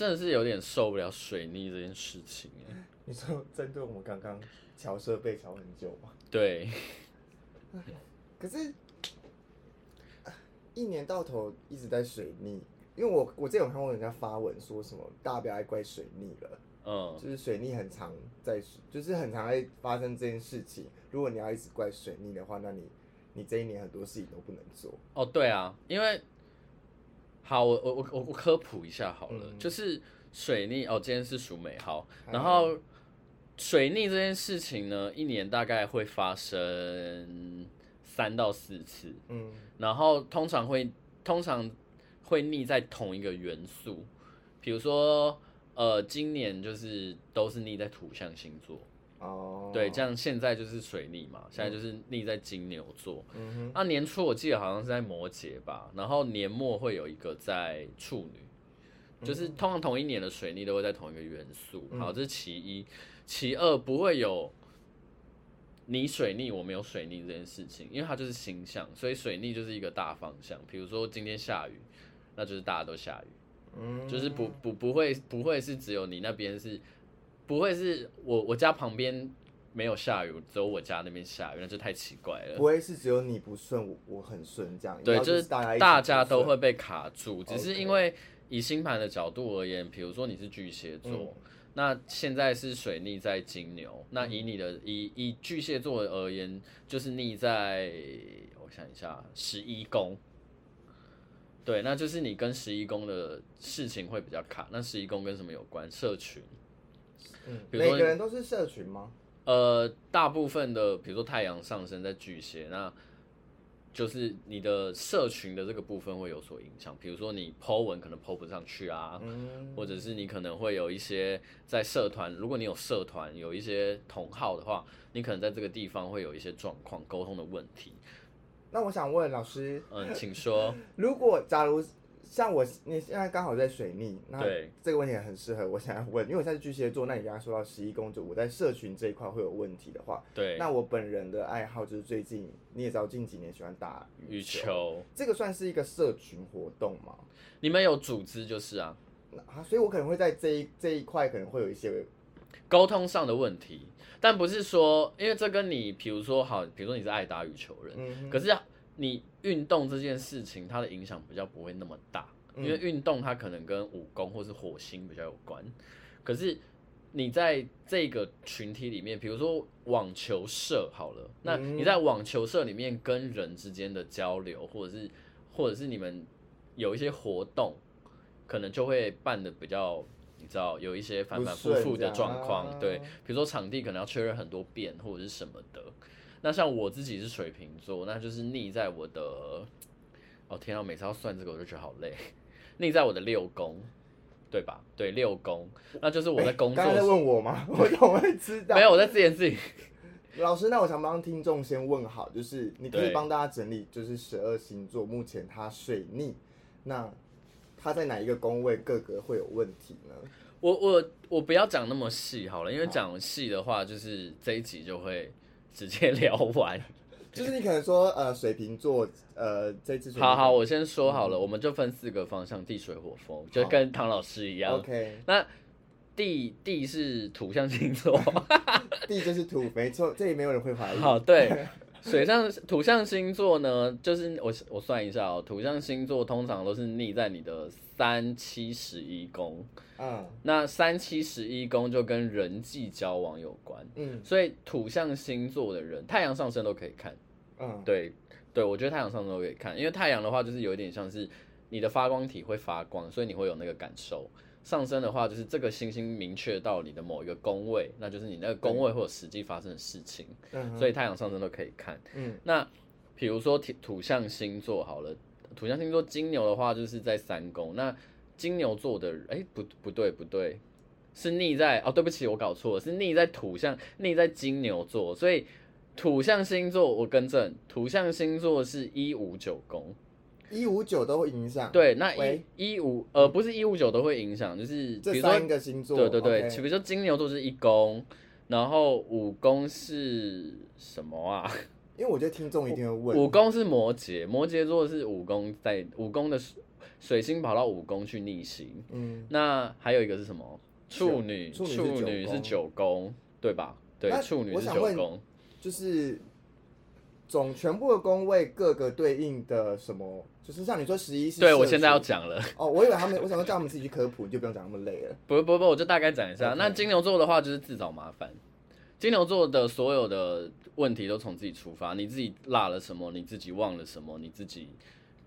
我真的是有点受不了水逆这件事情。你说针对我们刚刚调设备调很久吗？对。可是，一年到头一直在水逆，因为我我之前有看过人家发文说什么，大家不要爱怪水逆了。嗯，就是水逆很常在，就是很常会发生这件事情。如果你要一直怪水逆的话，那你你这一年很多事情都不能做。哦，对啊，因为好，我我我我科普一下好了，嗯、就是水逆哦，今天是属美好，然后水逆这件事情呢，一年大概会发生三到四次，嗯，然后通常会通常会逆在同一个元素，比如说。呃，今年就是都是逆在土象星座哦，oh. 对，这样现在就是水逆嘛，现在就是逆在金牛座。嗯哼，那年初我记得好像是在摩羯吧，然后年末会有一个在处女，就是通常同一年的水逆都会在同一个元素。好，这是其一，其二不会有你水逆我没有水逆这件事情，因为它就是星象，所以水逆就是一个大方向。比如说今天下雨，那就是大家都下雨。嗯，就是不不不会不会是只有你那边是，不会是我我家旁边没有下雨，只有我家那边下雨，那就太奇怪了。不会是只有你不顺，我我很顺这样。对，就是大家大家都会被卡住，只是因为以星盘的角度而言，比如说你是巨蟹座，嗯、那现在是水逆在金牛，那以你的以以巨蟹座而言，就是逆在我想一下十一宫。对，那就是你跟十一宫的事情会比较卡。那十一宫跟什么有关？社群。嗯，比如说，每个人都是社群吗？呃，大部分的，比如说太阳上升在巨蟹，那就是你的社群的这个部分会有所影响。比如说你 po 文可能 po 不上去啊，嗯，或者是你可能会有一些在社团，如果你有社团有一些同号的话，你可能在这个地方会有一些状况，沟通的问题。那我想问老师，嗯，请说。如果假如像我，你现在刚好在水逆，那这个问题也很适合我想要问，因为我现在是巨蟹座，那你刚刚说到十一宫，主我在社群这一块会有问题的话，对，那我本人的爱好就是最近你也知道，近几年喜欢打羽球，这个算是一个社群活动吗？你们有组织就是啊，啊，所以我可能会在这一这一块可能会有一些沟通上的问题。但不是说，因为这跟你，比如说好，比如说你是爱打羽球人，嗯、可是你运动这件事情，它的影响比较不会那么大，嗯、因为运动它可能跟武功或是火星比较有关。可是你在这个群体里面，比如说网球社好了，那你在网球社里面跟人之间的交流，或者是或者是你们有一些活动，可能就会办的比较。你知道有一些反反复复的状况，啊、对，比如说场地可能要确认很多遍或者是什么的。那像我自己是水瓶座，那就是逆在我的，哦天啊，每次要算这个我就觉得好累，逆在我的六宫，对吧？对，六宫，那就是我在工作。刚才问我吗？我怎么会知道？没有，我在自言自语。老师，那我想帮听众先问好，就是你可以帮大家整理，就是十二星座目前它水逆，那。他在哪一个宫位，各个会有问题呢？我我我不要讲那么细好了，因为讲细的话，就是这一集就会直接聊完。就是你可能说，呃，水瓶座，呃，这次好好，我先说好了，嗯、我们就分四个方向：地、水、火、风，就跟唐老师一样。OK，那地地是土象星座，地就是土，没错，这里没有人会怀疑。好，对。水象土象星座呢，就是我我算一下哦，土象星座通常都是逆在你的三七十一宫，嗯，那三七十一宫就跟人际交往有关，嗯，所以土象星座的人，太阳上升都可以看，嗯，对对，我觉得太阳上升都可以看，因为太阳的话就是有一点像是你的发光体会发光，所以你会有那个感受。上升的话，就是这个星星明确到你的某一个宫位，那就是你那个宫位或者实际发生的事情，嗯、所以太阳上升都可以看。嗯，那比如说土土象星座好了，土象星座金牛的话就是在三宫，那金牛座的哎、欸、不不对不对，是逆在哦，对不起我搞错了，是逆在土象逆在金牛座，所以土象星座我更正，土象星座是一五九宫。一五九都会影响，对，那一一五呃不是一五九都会影响，就是比如说个星座，对对对.比如说金牛座是一宫，然后五宫是什么啊？因为我觉得听众一定会问，五宫是摩羯，摩羯座是五宫在五宫的水星跑到五宫去逆行。嗯，那还有一个是什么？处女，处女是九宫，对吧？对，处女是九宫，就是总全部的宫位各个对应的什么？就是像你说十一是，对我现在要讲了。哦，我以为他们，我想说叫他们自己去科普，你就不用讲那么累了。不不不，我就大概讲一下。那金牛座的话，就是自找麻烦。金牛座的所有的问题都从自己出发，你自己落了什么，你自己忘了什么，你自己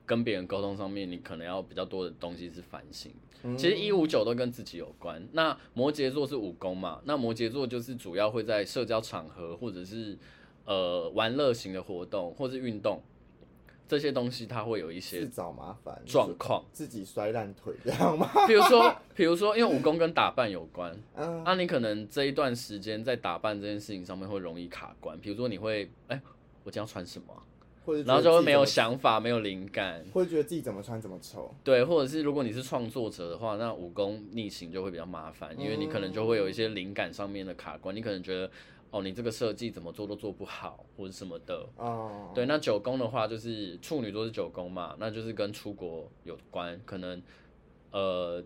跟别人沟通上面，你可能要比较多的东西是反省。嗯、其实一五九都跟自己有关。那摩羯座是武功嘛？那摩羯座就是主要会在社交场合或者是呃玩乐型的活动，或是运动。这些东西它会有一些自找麻烦状况，自己摔烂腿这样吗？比如说，比如说，因为武功跟打扮有关，嗯，那、啊、你可能这一段时间在打扮这件事情上面会容易卡关。比如说，你会，哎、欸，我今天要穿什么？或者然后就会没有想法，没有灵感，会觉得自己怎么穿怎么丑。对，或者是如果你是创作者的话，那武功逆行就会比较麻烦，因为你可能就会有一些灵感上面的卡关，你可能觉得。哦，你这个设计怎么做都做不好，或者什么的。哦，对，那九宫的话就是处女座是九宫嘛，那就是跟出国有关，可能呃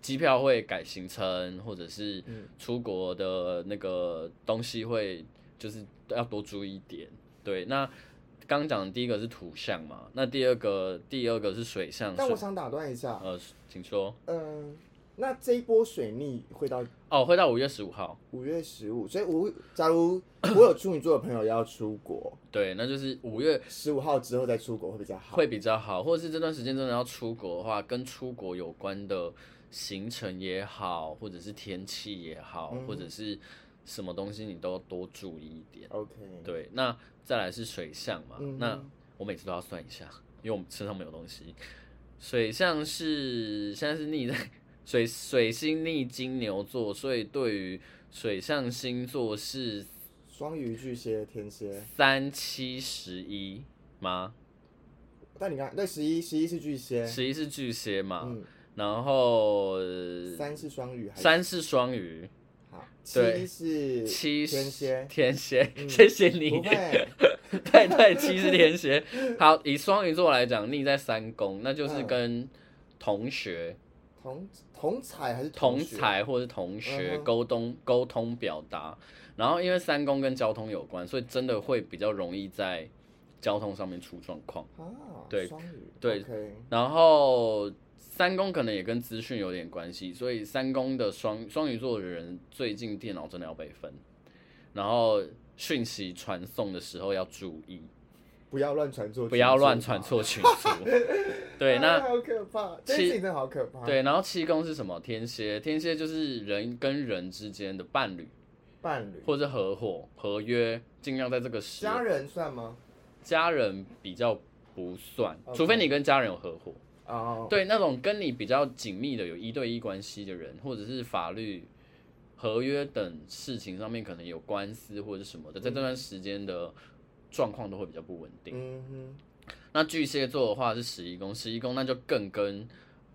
机票会改行程，或者是出国的那个东西会就是要多注意一点。对，那刚讲的第一个是土象嘛，那第二个第二个是水象。但我想打断一下，呃，请说。嗯。那这一波水逆会到哦，会到五月十五号。五月十五，所以五，假如我有处女座的朋友要出国，对，那就是五月十五号之后再出国会比较好，会比较好，或者是这段时间真的要出国的话，跟出国有关的行程也好，或者是天气也好，嗯、或者是什么东西，你都多注意一点。OK，对，那再来是水象嘛，嗯、那我每次都要算一下，因为我们身上没有东西。水象是现在是逆在。水水星逆金牛座，所以对于水象星座是双鱼、巨蟹、天蝎，三七十一吗？但你看，对，十一十一是巨蟹，十一是巨蟹嘛？嗯、然后三是双鱼，三是双鱼。好，七是七天蝎，天蝎。嗯、谢谢你。对对，七是天蝎。好，以双鱼座来讲，逆在三宫，那就是跟同学。同同才还是同侪或者是同学沟通沟通表达，然后因为三宫跟交通有关，所以真的会比较容易在交通上面出状况。啊，对，对，okay. 然后三宫可能也跟资讯有点关系，所以三宫的双双鱼座的人最近电脑真的要备份，然后讯息传送的时候要注意。不要乱传错，不要乱传错群组。对，那 好可怕，七真的好可怕。对，然后七宫是什么？天蝎，天蝎就是人跟人之间的伴侣，伴侣或者合伙、合约，尽量在这个时。家人算吗？家人比较不算，Okay. 除非你跟家人有合伙。哦。Oh. 对，那种跟你比较紧密的有一对一关系的人，或者是法律、合约等事情上面可能有官司或者什么的，在这段时间的。状况都会比较不稳定。嗯哼，那巨蟹座的话是十一宫，十一宫那就更跟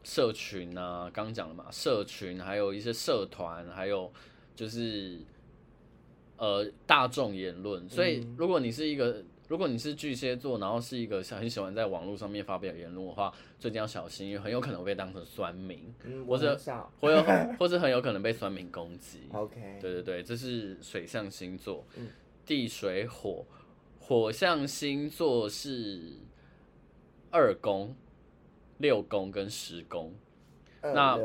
社群啊，刚讲了嘛，社群还有一些社团，还有就是呃大众言论。所以如果你是一个，如果你是巨蟹座，然后是一个很喜欢在网络上面发表言论的话，最近要小心，因为很有可能被当成酸民，嗯、或者或有或者 很有可能被酸民攻击。OK，对对对，这是水象星座，嗯、地水火。火象星座是二宫、六宫跟十宫，那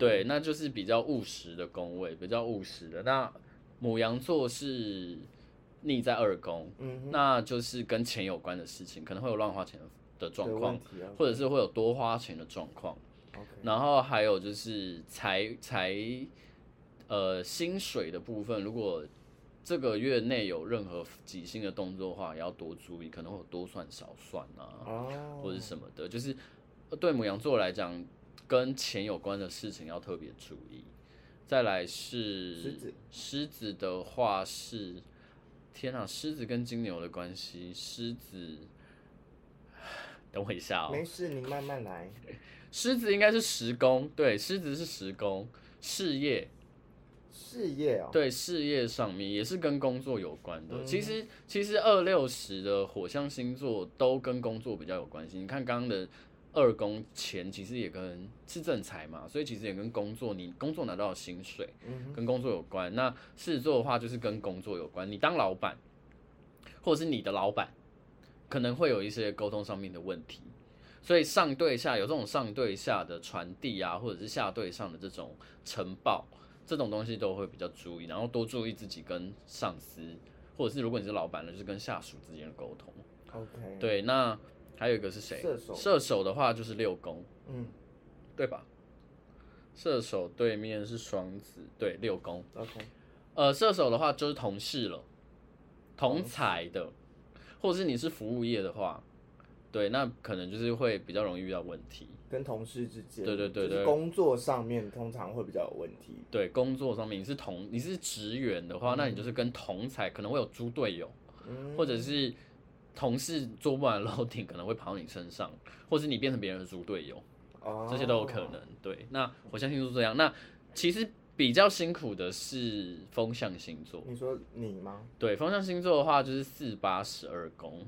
对，那就是比较务实的宫位，比较务实的。那母羊座是逆在二宫，嗯、那就是跟钱有关的事情，可能会有乱花钱的状况，或者是会有多花钱的状况。然后还有就是财财呃薪水的部分，如果这个月内有任何即兴的动作的话，也要多注意，可能会有多算少算啊，oh. 或者什么的。就是对母羊座来讲，跟钱有关的事情要特别注意。再来是狮子，狮子的话是，天啊，狮子跟金牛的关系，狮子，等我一下哦，没事，你慢慢来。狮子应该是十宫，对，狮子是十宫，事业。事业哦，对，事业上面也是跟工作有关的。嗯、其实，其实二六十的火象星座都跟工作比较有关系。你看刚刚的二宫钱其实也跟是正财嘛，所以其实也跟工作，你工作拿到的薪水，跟工作有关。那狮子座的话就是跟工作有关，你当老板，或者是你的老板，可能会有一些沟通上面的问题。所以上对下有这种上对下的传递啊，或者是下对上的这种呈报，这种东西都会比较注意，然后多注意自己跟上司，或者是如果你是老板呢，就是跟下属之间的沟通。OK，对，那。还有一个是谁？射手。射手的话就是六宫，嗯，对吧？射手对面是双子，对，六宫。OK。呃，射手的话就是同事了，同财的，或者是你是服务业的话，对，那可能就是会比较容易遇到问题。跟同事之间，对对对对，工作上面通常会比较有问题。对，工作上面你是同你是职员的话，嗯，那你就是跟同才可能会有猪队友，嗯，或者是。同事做不完的 loading 可能会跑到你身上，或是你变成别人的猪队友，oh. 这些都有可能。对，那火象星座这样。那其实比较辛苦的是风象星座。你说你吗？对，风象星座的话就是四八十二宫。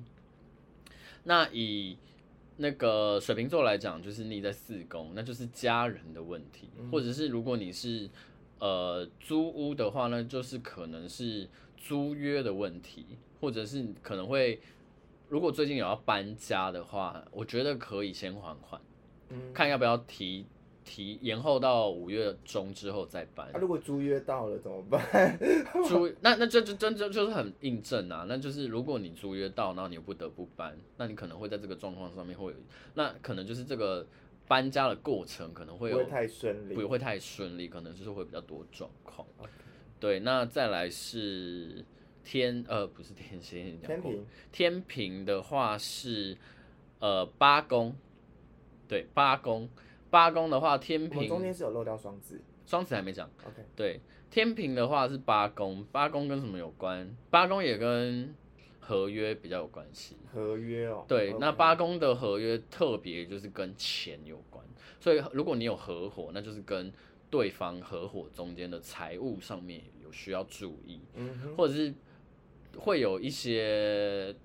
那以那个水瓶座来讲，就是你在四宫，那就是家人的问题，嗯、或者是如果你是呃租屋的话呢，就是可能是租约的问题，或者是可能会。如果最近有要搬家的话，我觉得可以先缓缓，嗯，看要不要提提延后到五月中之后再搬。那、啊、如果租约到了怎么办？租那那这就真真就是很印证啊，那就是如果你租约到，然后你又不得不搬，那你可能会在这个状况上面会有，那可能就是这个搬家的过程可能会有不会太顺利，不会太顺利，可能就是会比较多状况。对，那再来是。天呃不是天蝎，天平天平的话是呃八宫，对八宫八宫的话天平中间是有漏掉双子，双子还没讲。OK，对天平的话是八宫，八宫跟什么有关？八宫也跟合约比较有关系。合约哦，对，okay. 那八宫的合约特别就是跟钱有关，所以如果你有合伙，那就是跟对方合伙中间的财务上面有需要注意，嗯，或者是。会有一些，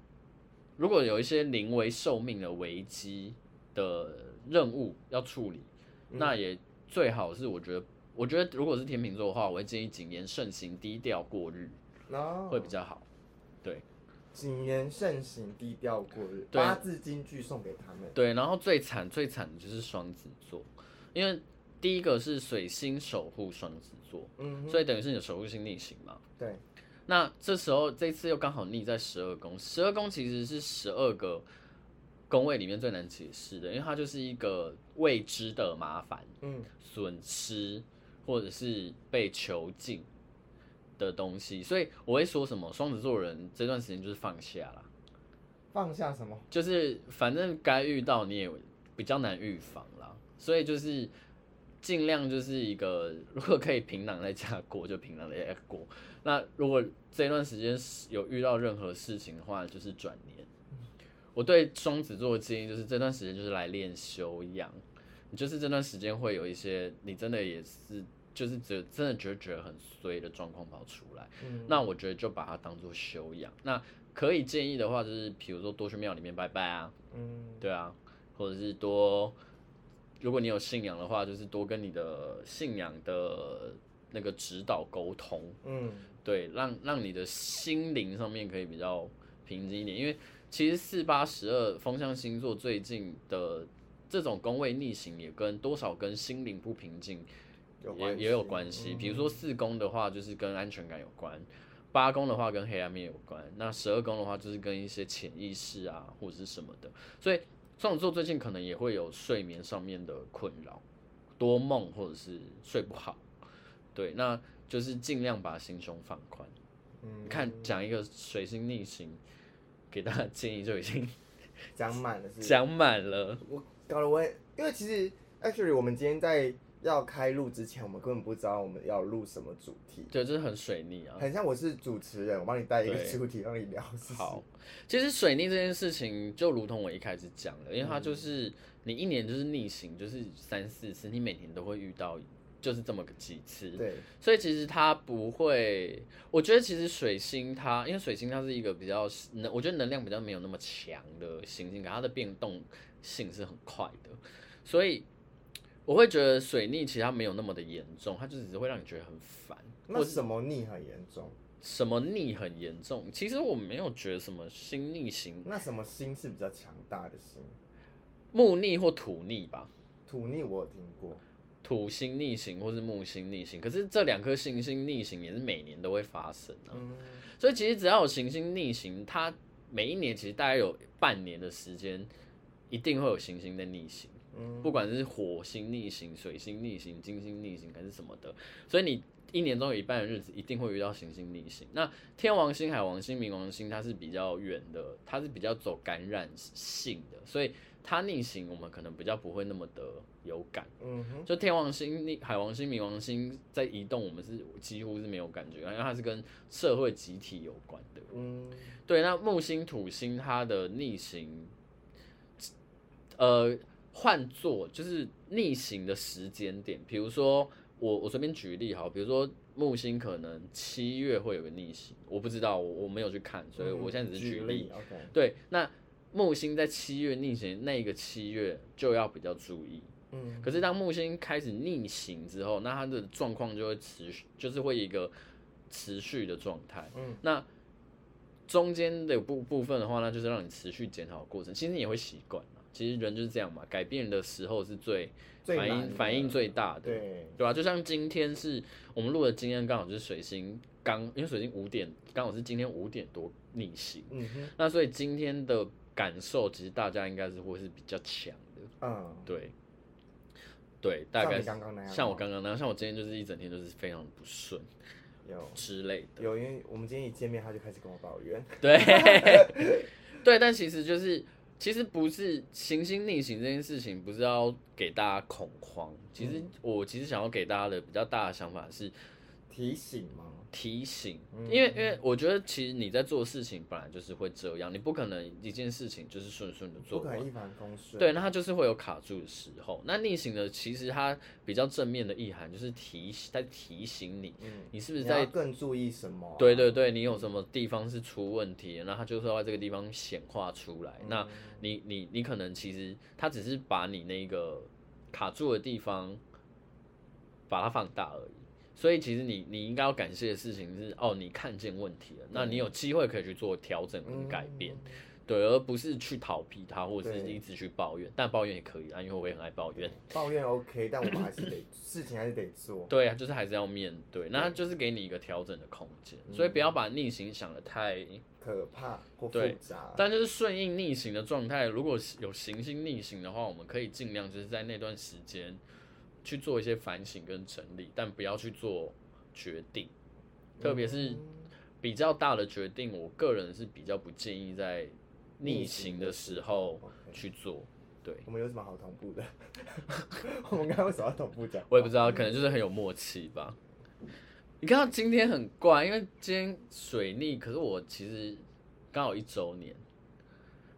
如果有一些临危受命的危机的任务要处理，嗯，那也最好是我觉得，我觉得如果是天秤座的话，我会建议谨言慎行，低调过日，哦，会比较好。对，谨言慎行，低调过日，八字金句送给他们。对，然后最惨最惨的就是双子座，因为第一个是水星守护双子座，嗯，所以等于是你的守护星逆行嘛。对。那这时候这次又刚好逆在十二宫，十二宫其实是十二个宫位里面最难解释的，因为它就是一个未知的麻烦、嗯，损失或者是被囚禁的东西，所以我会说什么双子座人这段时间就是放下啦，放下什么？就是反正该遇到你也比较难预防啦，所以就是尽量就是一个 如果可以平躺在家过就平躺在家过。那如果这段时间有遇到任何事情的话，就是转年。我对双子座的建议就是这段时间就是来练修养，你就是这段时间会有一些你真的也是就是觉真的觉得觉得很衰的状况跑出来，那我觉得就把它当做修养。那可以建议的话就是比如说多去庙里面拜拜啊，嗯，对啊，或者是多如果你有信仰的话，就是多跟你的信仰的那个指导沟通，嗯。对，让让你的心灵上面可以比较平静一点，因为其实四八十二风象星座最近的这种宫位逆行，也跟多少跟心灵不平静也也有关系。比如说四宫的话，就是跟安全感有关；八宫的话跟黑暗面有关；那十二宫的话，就是跟一些潜意识啊或者是什么的。所以双子座最近可能也会有睡眠上面的困扰，多梦或者是睡不好。对，那。就是尽量把心胸放宽，嗯，看讲一个水星逆行，给大家建议就已经 讲满了是，讲满了。我搞了我，因为其实 actually 我们今天在要开录之前，我们根本不知道我们要录什么主题，对，就是很水逆啊，很像我是主持人，我帮你带一个主题让你聊。好，其实水逆这件事情就如同我一开始讲的，因为它就是你一年就是逆行，就是三四次，你每年都会遇到。就是这么个几次。对，所以其实它不会，我觉得其实水星它，因为水星它是一个比较能，我觉得能量比较没有那么强的行星，它的变动性是很快的，所以我会觉得水逆其实它没有那么的严重，它就只是会让你觉得很烦。那什么逆很严重？什么逆很严重？其实我没有觉得什么星逆行。那什么星是比较强大的星？木逆或土逆吧。土逆我有听过，土星逆行或是木星逆行，可是这两颗行星逆行也是每年都会发生啊。嗯。所以其实只要有行星逆行，它每一年其实大概有半年的时间，一定会有行星在逆行。嗯。不管是火星逆行、水星逆行、金星逆行还是什么的，所以你。一年中有一半的日子一定会遇到行星逆行。那天王星、海王星、冥王星，它是比较远的，它是比较走感染性的，所以它逆行我们可能比较不会那么的有感。嗯哼，就天王星逆、海王星、冥王星在移动，我们是几乎是没有感觉，因为它是跟社会集体有关的。嗯，对。那木星、土星它的逆行，呃，换作就是逆行的时间点，比如说。我我随便举例哈，比如说木星可能七月会有个逆行，我不知道，我我没有去看，所以我现在只是举例。嗯、举例对，那木星在七月逆行，那个七月就要比较注意。嗯，可是当木星开始逆行之后，那它的状况就会持续，就是会一个持续的状态。嗯，那中间的部部分的话，那就是让你持续检讨的过程，其实你也会习惯。其实人就是这样嘛，改变的时候是最反应最反应最大的，对。对吧、啊？就像今天是我们录的，今天刚好就是水星刚，因为水星五点刚好是今天五点多逆行，嗯哼，那所以今天的感受其实大家应该是会是比较强的，嗯，对，对，大概像我刚刚那样，像我今天就是一整天都是非常不顺，有 之类的，有，因为我们今天一见面他就开始跟我抱怨，对，对，但其实就是。其实不是行星逆行这件事情，不是要给大家恐慌。其实我其实想要给大家的比较大的想法是提醒吗？提醒，因为因为我觉得其实你在做事情本来就是会这样，你不可能一件事情就是顺顺的做，不可能一帆风顺。对，那它就是会有卡住的时候。那逆行的其实它比较正面的意涵就是提在提醒你，嗯，你是不是在更注意什么啊？对对对，你有什么地方是出问题，那它就是要在这个地方显化出来。那你你你可能其实它只是把你那个卡住的地方把它放大而已。所以其实你你应该要感谢的事情是哦，你看见问题了，那你有机会可以去做调整跟改变，嗯、对，而不是去逃避它，或者是一直去抱怨。但抱怨也可以啊，因为我也很爱抱怨。抱怨 OK，但我们还是得事情还是得做。对啊，就是还是要面对，那就是给你一个调整的空间。所以不要把逆行想得太可怕或复杂。但就是顺应逆行的状态，如果有行星逆行的话，我们可以尽量就是在那段时间。去做一些反省跟整理，但不要去做决定，特别是比较大的决定，我个人是比较不建议在逆行的时候去做。对，我们有什么好同步的？我们刚刚为什么要同步讲？我也不知道，可能就是很有默契吧。你看到今天很怪，因为今天水逆，可是我其实刚好一周年。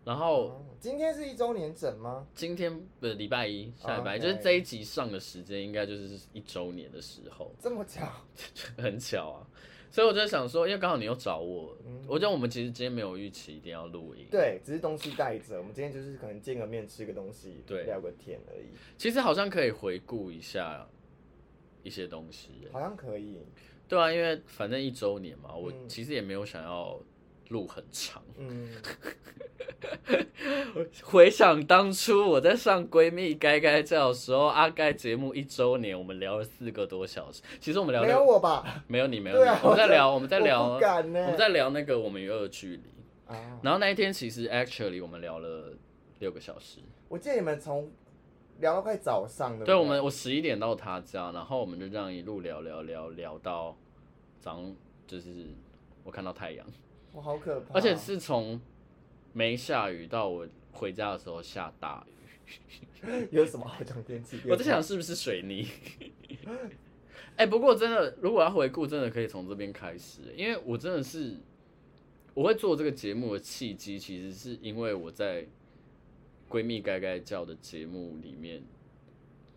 然后今天是一周年整吗？今天不是礼拜一，下礼拜一就是这一集上的时间，应该就是一周年的时候。这么巧，很巧啊！所以我就想说，因为刚好你又找我，嗯、我觉得我们其实今天没有预期一定要录音，对，只是东西带着。我们今天就是可能见个面，吃个东西，对，聊个天而已。其实好像可以回顾一下一些东西，好像可以。对啊，因为反正一周年嘛，我其实也没有想要。路很长，嗯，回想当初我在上闺蜜该该叫的时候，阿该节目一周年，我们聊了四个多小时。其实我们聊没有我吧？没有你，没有你。啊、我们在聊，我们在聊，我，我们在聊那个我们与恶距离。啊、然后那一天其实 actually 我们聊了六个小时。我记得你们从聊到快早上的。对，我们我十一点到他家，然后我们就这样一路聊聊聊聊到早上，就是我看到太阳。我好可怕，而且是从没下雨到我回家的时候下大雨。有什么好讲天气？我在想是不是水泥？哎、欸，不过真的，如果要回顾，真的可以从这边开始，因为我真的是我会做这个节目的契机，其实是因为我在闺蜜该该叫的节目里面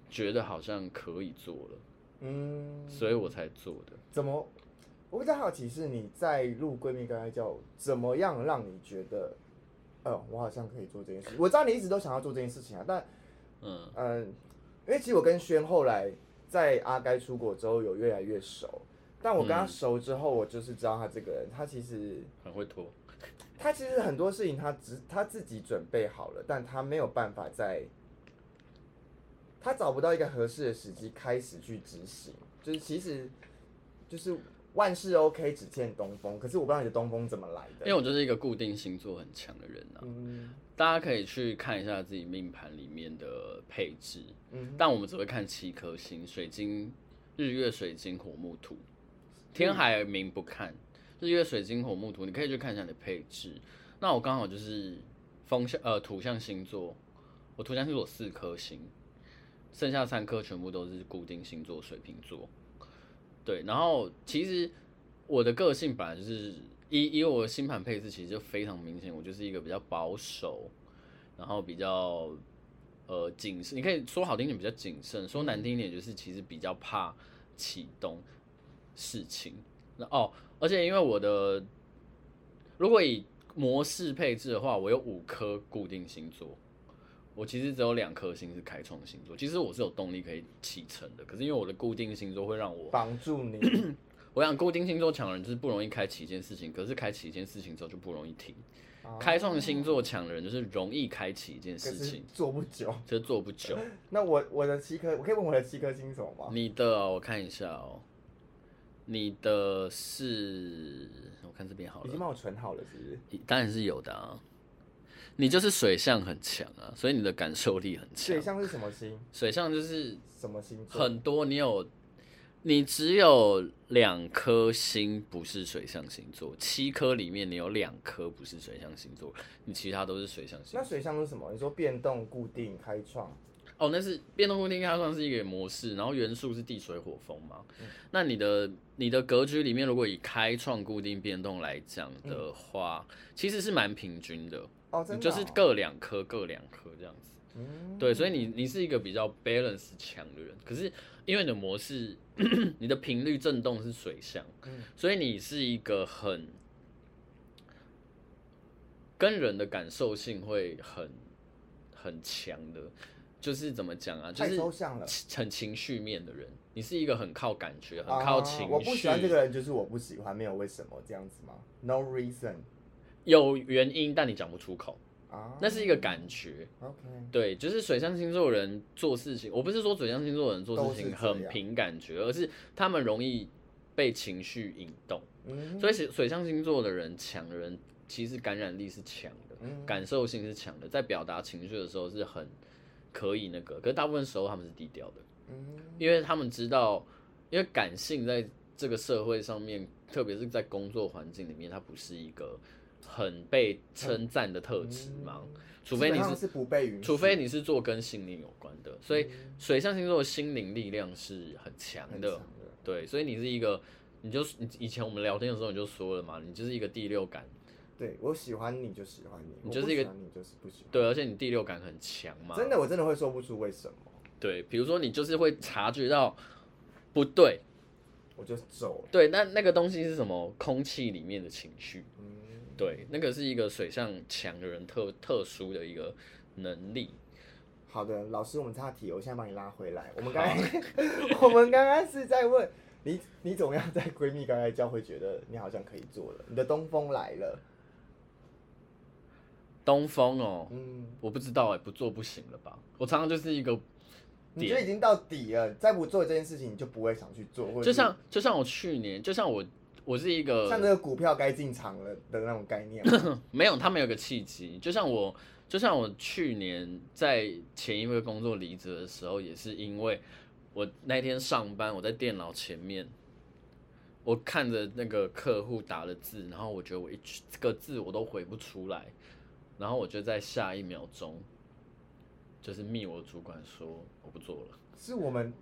觉得好像可以做了。嗯，所以我才做的。怎么？我比较好奇是你在录闺蜜刚才叫怎么样让你觉得，哦，我好像可以做这件事。我知道你一直都想要做这件事情啊，但嗯嗯、呃，因为其实我跟轩后来在阿该出国之后有越来越熟，但我跟他熟之后，我就是知道他这个人，他其实很会拖。他其实很多事情他只他自己准备好了，但他没有办法在，他找不到一个合适的时机开始去执行。就是其实，就是万事 OK，只欠东风。可是我不知道你的东风怎么来的。因为我就是一个固定星座很强的人啊。嗯。大家可以去看一下自己命盘里面的配置。嗯。但我们只会看七颗星：水晶、日月、水晶、火木土。天海明不看。日月水晶火木土，你可以去看一下你的配置。那我刚好就是风象呃土象星座，我土象星座四颗星，剩下三颗全部都是固定星座水瓶座。对，然后其实我的个性本来就是以以我的星盘配置，其实就非常明显，我就是一个比较保守，然后比较呃谨慎。你可以说好听点比较谨慎，说难听一点就是其实比较怕启动事情。那哦。而且因为我的，如果以模式配置的话，我有五颗固定星座，我其实只有两颗星是开创星座。其实我是有动力可以启程的，可是因为我的固定星座会让我绑住你。我想固定星座强的人就是不容易开启一件事情，可是开启一件事情之后就不容易停。啊、开创星座强的人就是容易开启一件事情，做不久，就是做不久。那我我的七颗，我可以问我的七颗星座吗？你的、哦，我看一下哦。你的是，我看这边好了，已经帮我存好了，是不是？当然是有的啊。你就是水象很强啊，所以你的感受力很强。水象是什么星？水象就是什么星座？很多，你有，你只有两颗星不是水象星座，七颗里面你有两颗不是水象星座，你其他都是水象星座。那水象是什么？你说变动、固定、开创？哦，那是变动固定，它算是一个模式，然后元素是地水火风嘛。嗯、那你的你的格局里面，如果以开创、固定、变动来讲的话，嗯、其实是蛮平均的。哦，真的、哦。就是各两颗，各两颗这样子。嗯。对，所以你你是一个比较 balance 强的人，可是因为你的模式，你的频率震动是水象，嗯、所以你是一个很跟人的感受性会很很强的。就是怎么讲啊？就是很情绪面的人，你是一个很靠感觉、很靠情绪。我不喜欢这个人，就是我不喜欢，没有为什么这样子吗？No reason，有原因，但你讲不出口啊。那是一个感觉。OK，对，就是水象星座的人做事情，我不是说水象星座的人做事情很凭感觉，而是他们容易被情绪引动。嗯，所以水水象星座的人强的人，其实感染力是强的，感受性是强的，在表达情绪的时候是很。可以那个，可是大部分时候他们是低调的，嗯，因为他们知道，因为感性在这个社会上面，特别是在工作环境里面，它不是一个很被称赞的特质吗，嗯、除非你是，是不被允许，除非你是做跟心灵有关的，所以水象星座的心灵力量是很强的，的对，所以你是一个，你就你以前我们聊天的时候你就说了嘛，你就是一个第六感。对，我喜欢你就喜欢你，你就是一个你就是不喜欢。对，而且你第六感很强嘛。真的，我真的会说不出为什么。对，比如说你就是会察觉到不对，我就走了。对，那那个东西是什么？空气里面的情绪。嗯，对，那个是一个水上强的人特特殊的一个能力。好的，老师，我们岔题，我现在帮你拉回来。我们刚刚 我们刚刚是在问你，你怎么样在闺蜜刚才教会觉得你好像可以做了？你的东风来了。东风哦，嗯，我不知道哎，不做不行了吧？我常常就是一个，你就已经到底了，再不做这件事情，你就不会想去做。就像就像我去年，就像我我是一个像这个股票该进场了的那种概念，没有，他们有个契机。就像我就像我去年在前一份工作离职的时候，也是因为我那天上班，我在电脑前面，我看着那个客户打的字，然后我觉得我一个字我都回不出来。然后我就在下一秒钟，就是密我主管说我不做了。是我们，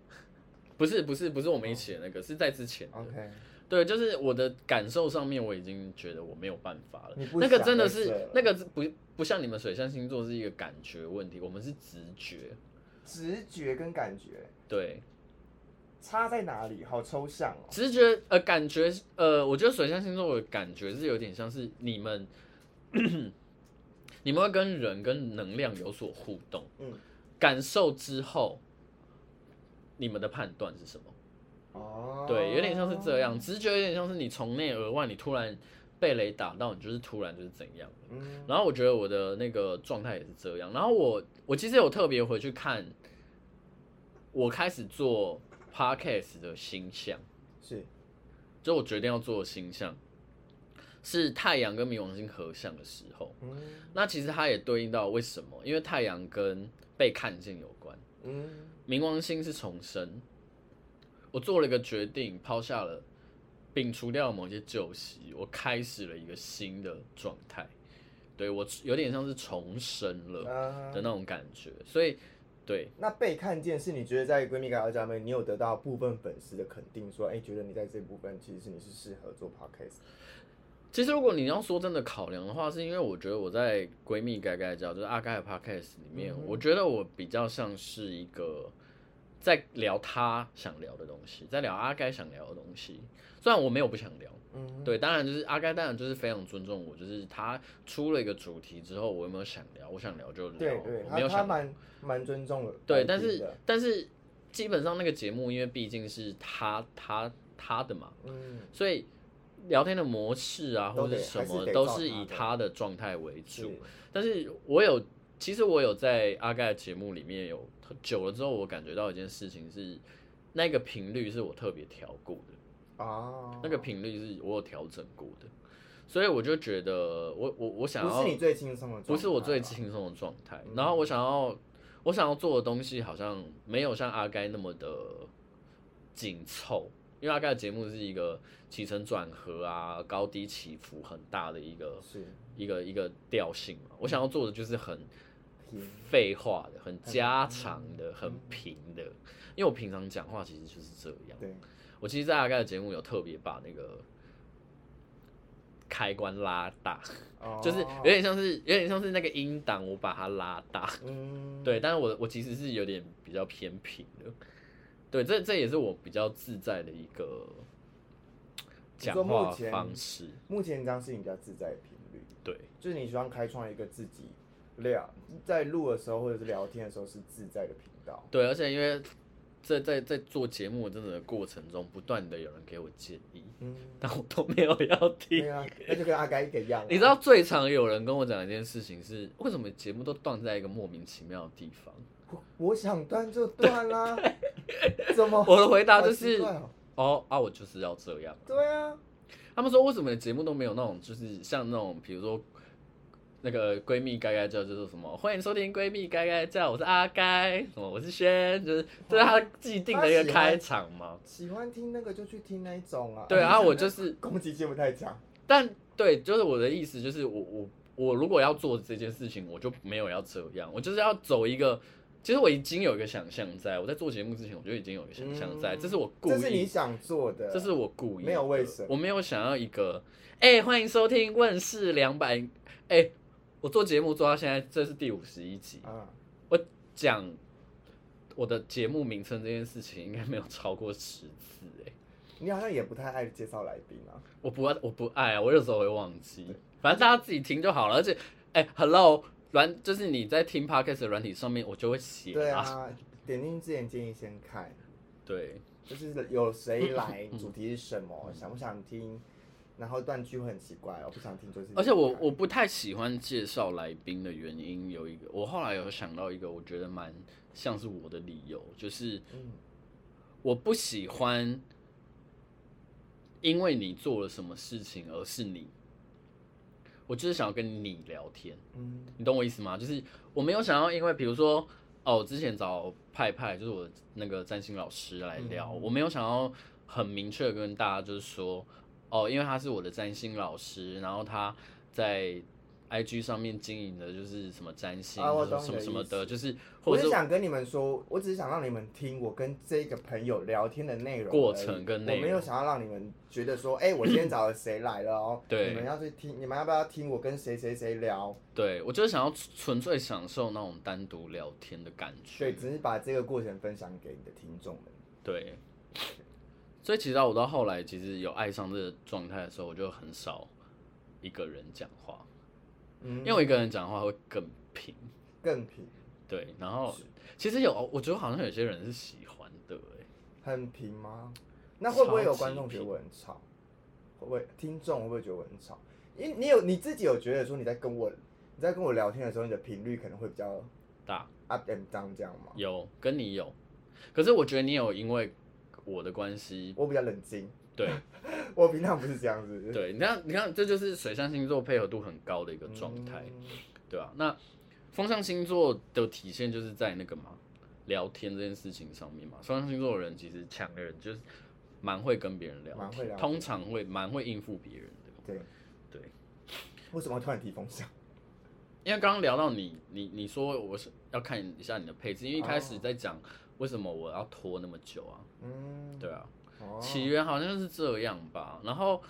不是不是不是我们一起的那个，是在之前。OK，对，就是我的感受上面我已经觉得我没有办法了。那个真的是那个不不像你们水象星座是一个感觉问题，我们是直觉。直觉跟感觉。对。差在哪里？好抽象哦。直觉呃，感觉呃，我觉得水象星座的感觉是有点像是你们，你们会跟人跟能量有所互动，嗯，感受之后，你们的判断是什么？哦，对，有点像是这样，直觉有点像是你从内而外，你突然被雷打到，你就是突然就是怎样。嗯，然后我觉得我的那个状态也是这样。然后我我其实有特别回去看，我开始做 podcast 的星象，是，就我决定要做的星象，是太阳跟冥王星合相的时候。嗯，那其实它也对应到为什么？因为太阳跟被看见有关。嗯，冥王星是重生。我做了一个决定，抛下了，摒除掉了某些旧习，我开始了一个新的状态，对，我有点像是重生了的那种感觉，所以对。那被看见是你觉得在闺蜜改造家们，你有得到部分粉丝的肯定，说，哎，觉得你在这部分其实是你是适合做 podcast。其实如果你要说真的考量的话，是因为我觉得我在闺蜜该该叫就是阿盖的 podcast 里面，我觉得我比较像是一个。在聊他想聊的东西，在聊阿该想聊的东西。虽然我没有不想聊，嗯，对，当然就是阿该，当然就是非常尊重我，就是他出了一个主题之后，我有没有想聊？我想聊就聊，对对，没有想他蛮蛮尊重的。对，但是但是基本上那个节目，因为毕竟是他他他的嘛，嗯，所以聊天的模式啊，或者什么都是以他的状态为主。但是我有。其实我有在阿盖的节目里面有久了之后，我感觉到一件事情是，那个频率是我特别调过的啊，那个频率是我有调整过的，所以我就觉得我我我想要不是你最轻松的，不是我最轻松的状态，然后我想要我想要做的东西好像没有像阿盖那么的紧凑，因为阿盖的节目是一个起承转合啊，高低起伏很大的一个是一个一个调性嘛，我想要做的就是很。废话的，很家常的，很平的，因为我平常讲话其实就是这样。对，我其实，在阿盖的节目有特别把那个开关拉大，就是有点像是有点像是那个音档，我把它拉大。嗯，对，但是我我其实是有点比较偏平的。对，这这也是我比较自在的一个讲话方式。目前这样是你比较自在的频率，对，就是你希望开创一个自己。聊在录的时候或者是聊天的时候是自在的频道。对，而且因为在在在做节目真的过程中，不断的有人给我建议，嗯，但我都没有要听。对啊，那就跟阿该一个样。你知道最常有人跟我讲一件事情是，为什么节目都断在一个莫名其妙的地方？我，我想断就断啦，怎么？我的回答就是，哦，哦啊，我就是要这样。对啊，他们说为什么节目都没有那种，就是像那种，比如说。那个闺蜜该该叫就是什么？欢迎收听闺蜜该该叫，我是阿该，什么我是轩，就是这是他既定的一个开场嘛。喜欢听那个就去听那一种啊。对啊，我就是攻击性不太强。但对，就是我的意思就是我我我如果要做这件事情，我就没有要这样，我就是要走一个。其实我已经有一个想象，在我在做节目之前，我就已经有一个想象在，这是我故意，这是你想做的，这是我故意，没有为什么，我没有想要一个，哎，欢迎收听问世两百，哎。我做节目做到现在，这是第五十一集。啊，我讲我的节目名称这件事情，应该没有超过十次哎。你好像也不太爱介绍来宾啊。我不爱，我不爱啊，我有时候会忘记。反正大家自己听就好了。而且，哎、欸，Hello，软就是你在听 Podcast 的软体上面，我就会写。对啊，点进之前建议先看。对，就是有谁来，主题是什么，想不想听？然后断句会很奇怪，我不想听，就是。而且我我不太喜欢介绍来宾的原因有一个，我后来有想到一个，我觉得蛮像是我的理由，就是，我不喜欢因为你做了什么事情而是你，我就是想要跟你聊天，嗯，你懂我意思吗？就是我没有想要，因为比如说哦，我之前找派派，就是我那个占星老师来聊，我没有想要很明确的跟大家就是说。哦，因为他是我的占星老师，然后他在 IG 上面经营的就是什么占星，啊、什么什么的，就是或者是我是想跟你们说，我只是想让你们听我跟这个朋友聊天的内容过程跟内容，我没有想要让你们觉得说，哎、欸，我今天找了谁来了哦，对，你们要去听，你们要不要听我跟谁谁谁聊？对，我就是想要纯粹享受那种单独聊天的感觉，对，只是把这个过程分享给你的听众们，对。所以其实我到后来，其实有爱上这个状态的时候，我就很少一个人讲话，嗯，因为我一个人讲话会更平，更平，对。然后其实有，我觉得好像有些人是喜欢的，很平吗？那会不会有观众觉得我很吵？会不会听众会不会觉得我很吵？因为你有你自己有觉得说你在跟我你在跟我聊天的时候，你的频率可能会比较大，up and down 这样吗？有跟你有，可是我觉得你有因为我的关系，我比较冷静。对，我平常不是这样子。对，你看，你看，这就是水象星座配合度很高的一个状态，嗯、对吧、啊？那风象星座的体现就是在那个嘛，聊天这件事情上面嘛。风象星座的人其实强的人就是蛮会跟别人聊天，会聊天通常会蛮会应付别人的。对对。为什么突然提风象？因为刚刚聊到你，你你说我是要看一下你的配置，因为一开始在讲为什么我要拖那么久啊？嗯，对啊，起源好像是这样吧。然后